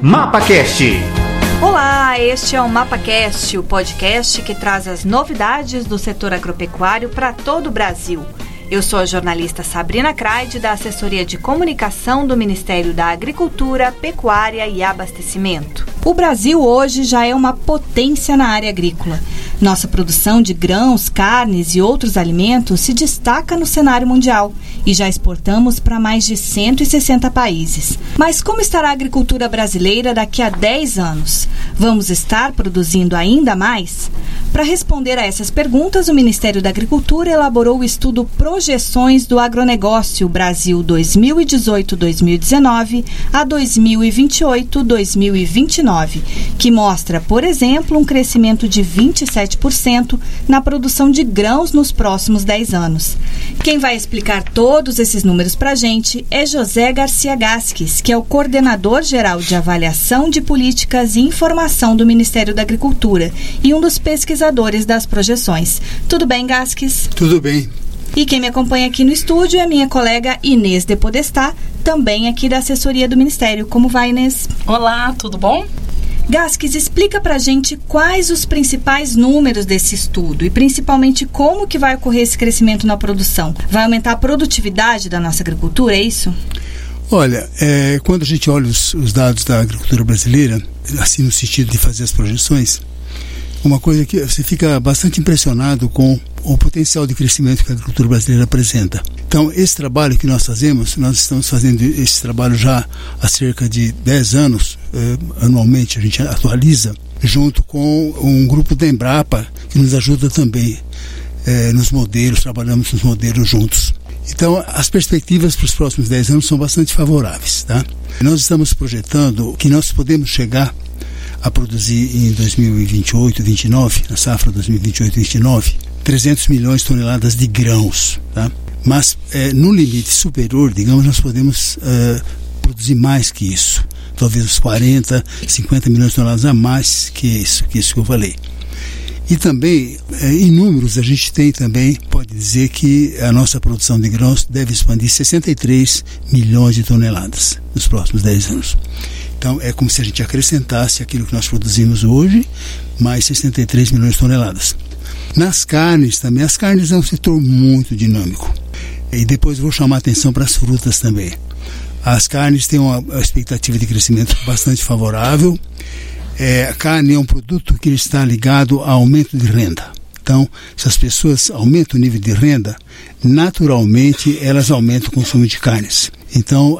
MapaCast. Olá, este é o MapaCast, o podcast que traz as novidades do setor agropecuário para todo o Brasil. Eu sou a jornalista Sabrina Craide, da Assessoria de Comunicação do Ministério da Agricultura, Pecuária e Abastecimento. O Brasil hoje já é uma potência na área agrícola. Nossa produção de grãos, carnes e outros alimentos se destaca no cenário mundial e já exportamos para mais de 160 países. Mas como estará a agricultura brasileira daqui a 10 anos? Vamos estar produzindo ainda mais? Para responder a essas perguntas, o Ministério da Agricultura elaborou o estudo Projeções do Agronegócio Brasil 2018-2019 a 2028-2029, que mostra, por exemplo, um crescimento de 27% na produção de grãos nos próximos 10 anos. Quem vai explicar todos esses números para a gente é José Garcia Gasques, que é o coordenador geral de avaliação de políticas e informação do Ministério da Agricultura e um dos pesquisadores das projeções. Tudo bem, Gasques? Tudo bem. E quem me acompanha aqui no estúdio é minha colega Inês de Podestá, também aqui da assessoria do Ministério. Como vai, Inês? Olá, tudo bom? Gasques, explica pra gente quais os principais números desse estudo e principalmente como que vai ocorrer esse crescimento na produção. Vai aumentar a produtividade da nossa agricultura, é isso? Olha, é, quando a gente olha os, os dados da agricultura brasileira, assim no sentido de fazer as projeções, uma coisa que você fica bastante impressionado com o potencial de crescimento que a agricultura brasileira apresenta. Então, esse trabalho que nós fazemos, nós estamos fazendo esse trabalho já há cerca de 10 anos, eh, anualmente a gente atualiza, junto com um grupo da Embrapa, que nos ajuda também eh, nos modelos, trabalhamos nos modelos juntos. Então, as perspectivas para os próximos 10 anos são bastante favoráveis. Tá? Nós estamos projetando que nós podemos chegar a produzir em 2028, 29, na safra 2028, 29, 300 milhões de toneladas de grãos, tá? Mas é, no limite superior, digamos, nós podemos é, produzir mais que isso, talvez uns 40, 50 milhões de toneladas a mais que isso, que isso que eu falei. E também, é, em números, a gente tem também, pode dizer que a nossa produção de grãos deve expandir 63 milhões de toneladas nos próximos 10 anos. Então é como se a gente acrescentasse aquilo que nós produzimos hoje, mais 63 milhões de toneladas. Nas carnes também, as carnes é um setor muito dinâmico. E depois vou chamar atenção para as frutas também. As carnes têm uma expectativa de crescimento bastante favorável. É, a carne é um produto que está ligado a aumento de renda. Então, se as pessoas aumentam o nível de renda, naturalmente elas aumentam o consumo de carnes. Então, uh,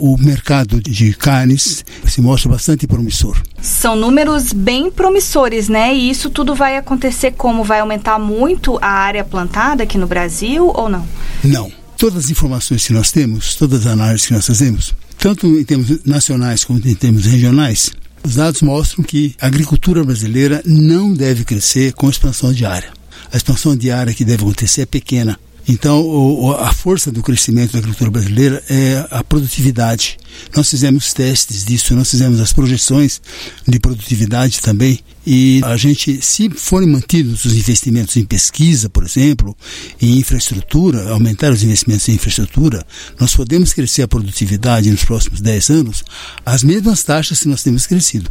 o mercado de carnes se mostra bastante promissor. São números bem promissores, né? E isso tudo vai acontecer como? Vai aumentar muito a área plantada aqui no Brasil ou não? Não. Todas as informações que nós temos, todas as análises que nós fazemos, tanto em termos nacionais como em termos regionais, os dados mostram que a agricultura brasileira não deve crescer com expansão de área. A expansão de área que deve acontecer é pequena. Então, o, a força do crescimento da agricultura brasileira é a produtividade. Nós fizemos testes disso, nós fizemos as projeções de produtividade também. E a gente, se forem mantidos os investimentos em pesquisa, por exemplo, em infraestrutura, aumentar os investimentos em infraestrutura, nós podemos crescer a produtividade nos próximos 10 anos as mesmas taxas que nós temos crescido.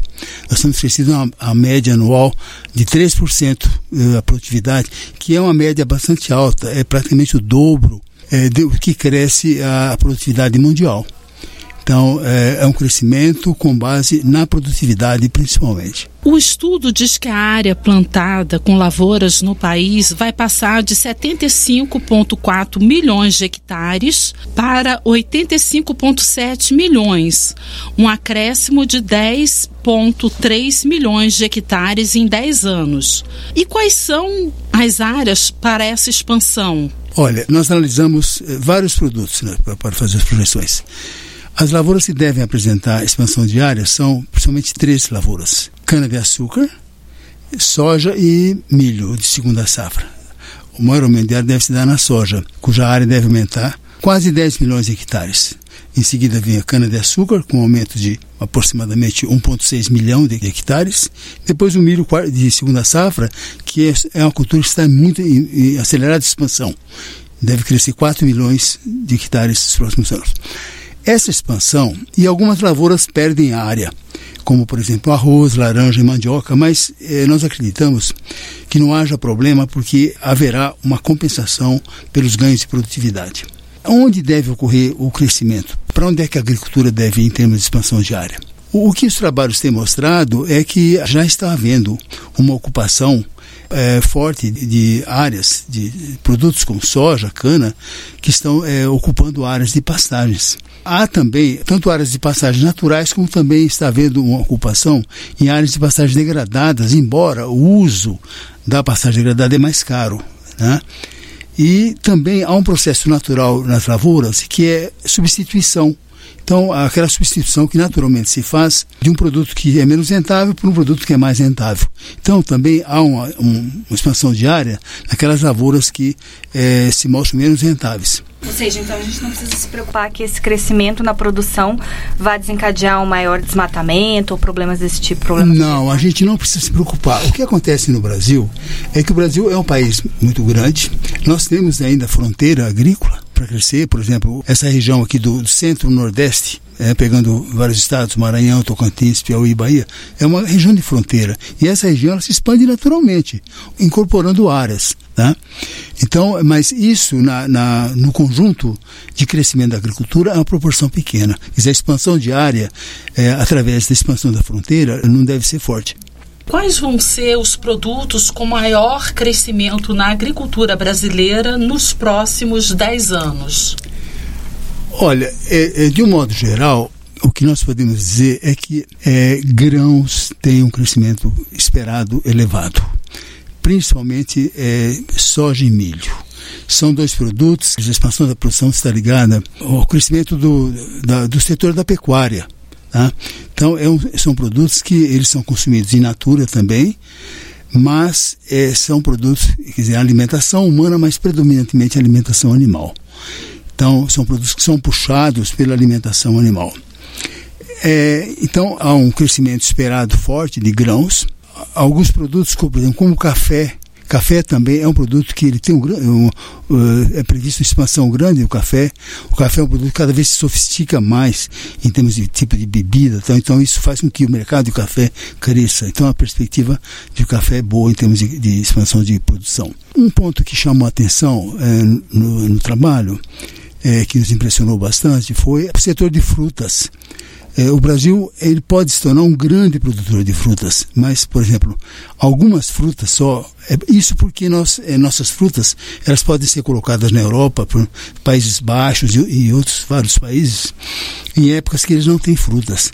Nós temos crescido a, a média anual de 3% eh, a produtividade, que é uma média bastante alta, é praticamente o dobro é, do que cresce a produtividade mundial. Então, é, é um crescimento com base na produtividade, principalmente. O estudo diz que a área plantada com lavouras no país vai passar de 75,4 milhões de hectares para 85,7 milhões, um acréscimo de 10,3 milhões de hectares em 10 anos. E quais são as áreas para essa expansão? Olha, nós analisamos eh, vários produtos né, para fazer as projeções. As lavouras que devem apresentar expansão diária são principalmente três lavouras: cana-de-açúcar, soja e milho de segunda safra. O maior aumento diário deve se dar na soja, cuja área deve aumentar quase 10 milhões de hectares. Em seguida vem a cana-de-açúcar, com um aumento de aproximadamente 1,6 milhão de hectares. Depois o milho de segunda safra, que é, é uma cultura que está muito em, em acelerada expansão. Deve crescer 4 milhões de hectares nos próximos anos. Essa expansão e algumas lavouras perdem área, como por exemplo arroz, laranja e mandioca, mas eh, nós acreditamos que não haja problema porque haverá uma compensação pelos ganhos de produtividade. Onde deve ocorrer o crescimento? Para onde é que a agricultura deve ir em termos de expansão de área? O, o que os trabalhos têm mostrado é que já está havendo uma ocupação é, forte de, áreas de produtos como soja, cana, que estão é, ocupando áreas de pastagens. Há também tanto áreas de pastagens naturais como também está havendo uma ocupação em áreas de pastagens degradadas, embora o uso da pastagem degradada é mais caro. Né? E também há um processo natural nas lavouras que é substituição então, aquela substituição que naturalmente se faz de um produto que é menos rentável por um produto que é mais rentável. Então, também há uma, uma expansão diária naquelas lavouras que é, se mostram menos rentáveis. Ou seja, então a gente não precisa se preocupar que esse crescimento na produção vai desencadear um maior desmatamento ou problemas desse tipo? Problemas não, a gente não precisa se preocupar. O que acontece no Brasil é que o Brasil é um país muito grande, nós temos ainda fronteira agrícola, para crescer, por exemplo, essa região aqui do, do centro-nordeste, é, pegando vários estados, Maranhão, Tocantins, Piauí, Bahia, é uma região de fronteira. E essa região se expande naturalmente, incorporando áreas. Tá? Então, mas isso na, na, no conjunto de crescimento da agricultura é uma proporção pequena. Quer a expansão de área, é, através da expansão da fronteira, não deve ser forte. Quais vão ser os produtos com maior crescimento na agricultura brasileira nos próximos 10 anos? Olha, é, é, de um modo geral, o que nós podemos dizer é que é, grãos têm um crescimento esperado elevado, principalmente é, soja e milho. São dois produtos, a expansão da produção está ligada ao crescimento do, da, do setor da pecuária Tá? Então, é um, são produtos que eles são consumidos in natura também, mas é, são produtos, quer dizer, alimentação humana, mas predominantemente alimentação animal. Então, são produtos que são puxados pela alimentação animal. É, então, há um crescimento esperado forte de grãos. Alguns produtos, como, por exemplo, como o café, Café também é um produto que ele tem um, um uh, é previsto uma expansão grande do café. O café é um produto que cada vez se sofistica mais em termos de tipo de bebida, então, então isso faz com que o mercado de café cresça. Então a perspectiva de café é boa em termos de, de expansão de produção. Um ponto que chamou a atenção é, no, no, trabalho, é, que nos impressionou bastante, foi o setor de frutas. É, o Brasil ele pode se tornar um grande produtor de frutas, mas, por exemplo, algumas frutas só, é, isso porque nós, é, nossas frutas elas podem ser colocadas na Europa, por Países Baixos e, e outros vários países, em épocas que eles não têm frutas.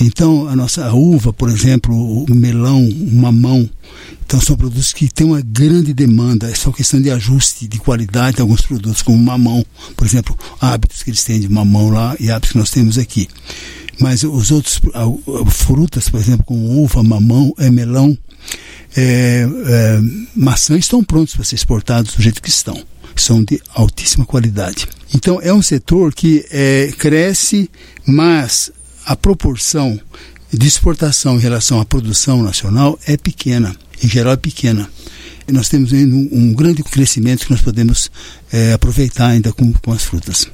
Então, a nossa a uva, por exemplo, o melão, o mamão, então são produtos que têm uma grande demanda, é só questão de ajuste de qualidade de alguns produtos, como mamão, por exemplo, hábitos que eles têm de mamão lá e hábitos que nós temos aqui. Mas os outros frutas, por exemplo, como uva, mamão, é, melão, é, é, maçã, estão prontos para ser exportados do jeito que estão. São de altíssima qualidade. Então é um setor que é, cresce, mas a proporção de exportação em relação à produção nacional é pequena, em geral é pequena. E nós temos ainda um, um, grande crescimento que nós podemos é, aproveitar ainda com, com as frutas.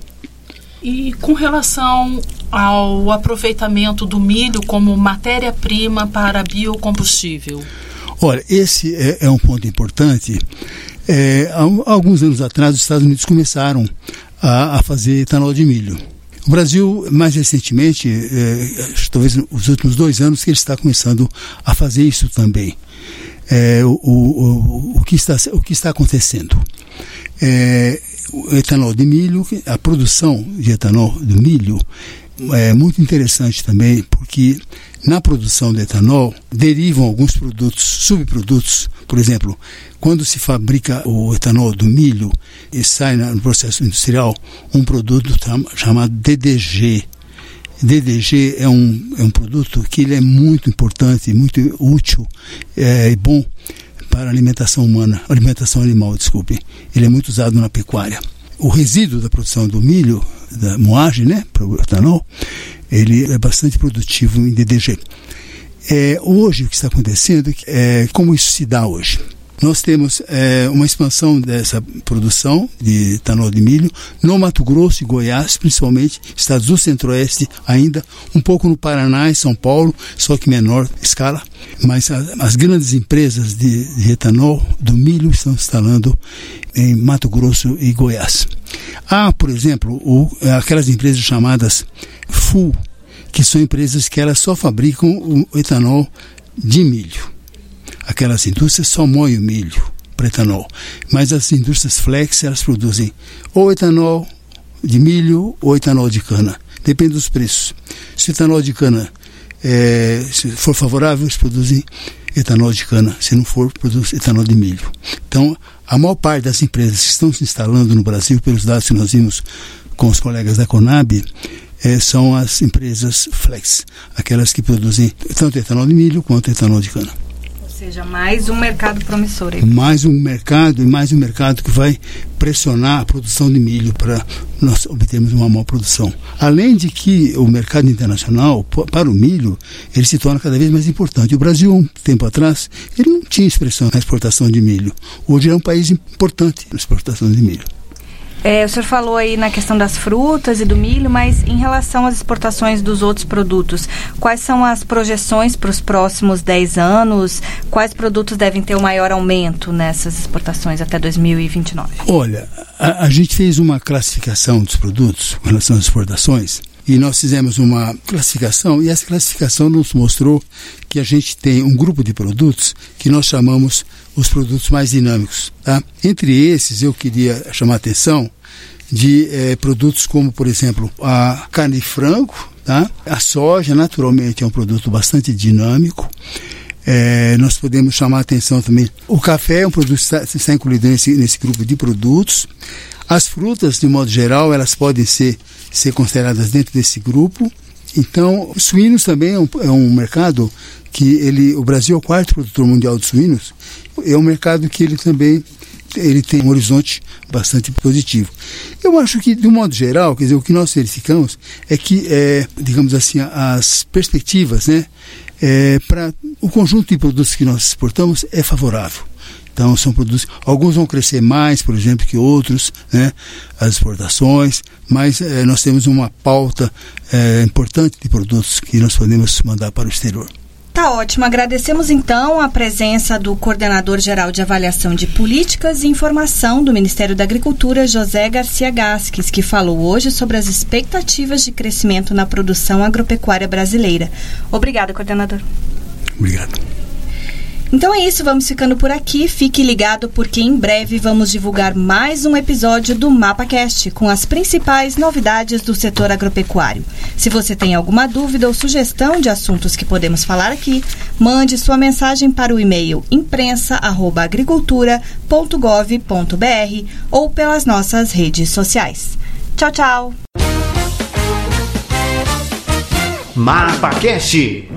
E com relação ao aproveitamento do milho como matéria-prima para biocombustível? Olha, esse é, é um ponto importante. É, há, alguns anos atrás, os Estados Unidos começaram a, a fazer etanol de milho. O Brasil, mais recentemente, é, talvez nos últimos dois anos, que ele está começando a fazer isso também. É, o, o, o, que está, o que está acontecendo? É, o etanol de milho, a produção de etanol de milho é muito interessante também, porque na produção de etanol derivam alguns produtos, subprodutos. Por exemplo, quando se fabrica o etanol do milho e sai no processo industrial um produto chamado DDG. DDG é um, é um produto que ele é muito importante, muito útil é, e bom para a alimentação humana, alimentação animal, desculpe. Ele é muito usado na pecuária. O resíduo da produção do milho, da moagem, né, para o etanol, ele é bastante produtivo em DDG. É, hoje o que está acontecendo é como isso se dá hoje. Nós temos é, uma expansão dessa produção de etanol de milho no Mato Grosso e Goiás, principalmente, estados do Centro-Oeste ainda, um pouco no Paraná e São Paulo, só que menor escala. Mas a, as grandes empresas de, de etanol do milho estão instalando em Mato Grosso e Goiás. Há, por exemplo, o, aquelas empresas chamadas FUL, que são empresas que elas só fabricam o etanol de milho. Aquelas indústrias só moem o milho para etanol. Mas as indústrias flex, elas produzem ou etanol de milho ou etanol de cana. Depende dos preços. Se o etanol de cana é, se for favorável, eles produzem etanol de cana. Se não for, produz etanol de milho. Então, a maior parte das empresas que estão se instalando no Brasil, pelos dados que nós vimos com os colegas da Conab, é, são as empresas flex, aquelas que produzem tanto etanol de milho quanto etanol de cana seja, mais um mercado promissor. Aí. Mais um mercado e mais um mercado que vai pressionar a produção de milho para nós obtermos uma maior produção. Além de que o mercado internacional, para o milho, ele se torna cada vez mais importante. O Brasil, um tempo atrás, ele não tinha expressão na exportação de milho. Hoje é um país importante na exportação de milho. É, o senhor falou aí na questão das frutas e do milho, mas em relação às exportações dos outros produtos, quais são as projeções para os próximos 10 anos? Quais produtos devem ter o maior aumento nessas exportações até 2029? Olha, a, a gente fez uma classificação dos produtos com relação às exportações e nós fizemos uma classificação e essa classificação nos mostrou que a gente tem um grupo de produtos que nós chamamos os produtos mais dinâmicos. Tá? Entre esses, eu queria chamar a atenção de eh, produtos como, por exemplo, a carne de frango, tá? a soja, naturalmente, é um produto bastante dinâmico. É, nós podemos chamar a atenção também. O café é um produto que está, incluído nesse, nesse grupo de produtos. As frutas, de modo geral, elas podem ser, ser consideradas dentro desse grupo. Então, os suínos também é um, é um mercado que ele, o Brasil é o quarto produtor mundial de suínos, é um mercado que ele também ele tem um horizonte bastante positivo. Eu acho que, de um modo geral, quer dizer, o que nós verificamos é que, é, digamos assim, as perspectivas né, é, para o conjunto de produtos que nós exportamos é favorável. Então, são produtos, alguns vão crescer mais, por exemplo, que outros, né, as exportações, mas é, nós temos uma pauta é, importante de produtos que nós podemos mandar para o exterior. Tá ótimo. Agradecemos então a presença do coordenador geral de avaliação de políticas e informação do Ministério da Agricultura, José Garcia Gasques, que falou hoje sobre as expectativas de crescimento na produção agropecuária brasileira. Obrigada, coordenador. Obrigado. Então é isso, vamos ficando por aqui. Fique ligado porque em breve vamos divulgar mais um episódio do MapaCast com as principais novidades do setor agropecuário. Se você tem alguma dúvida ou sugestão de assuntos que podemos falar aqui, mande sua mensagem para o e-mail imprensa@agricultura.gov.br ou pelas nossas redes sociais. Tchau, tchau. MapaCast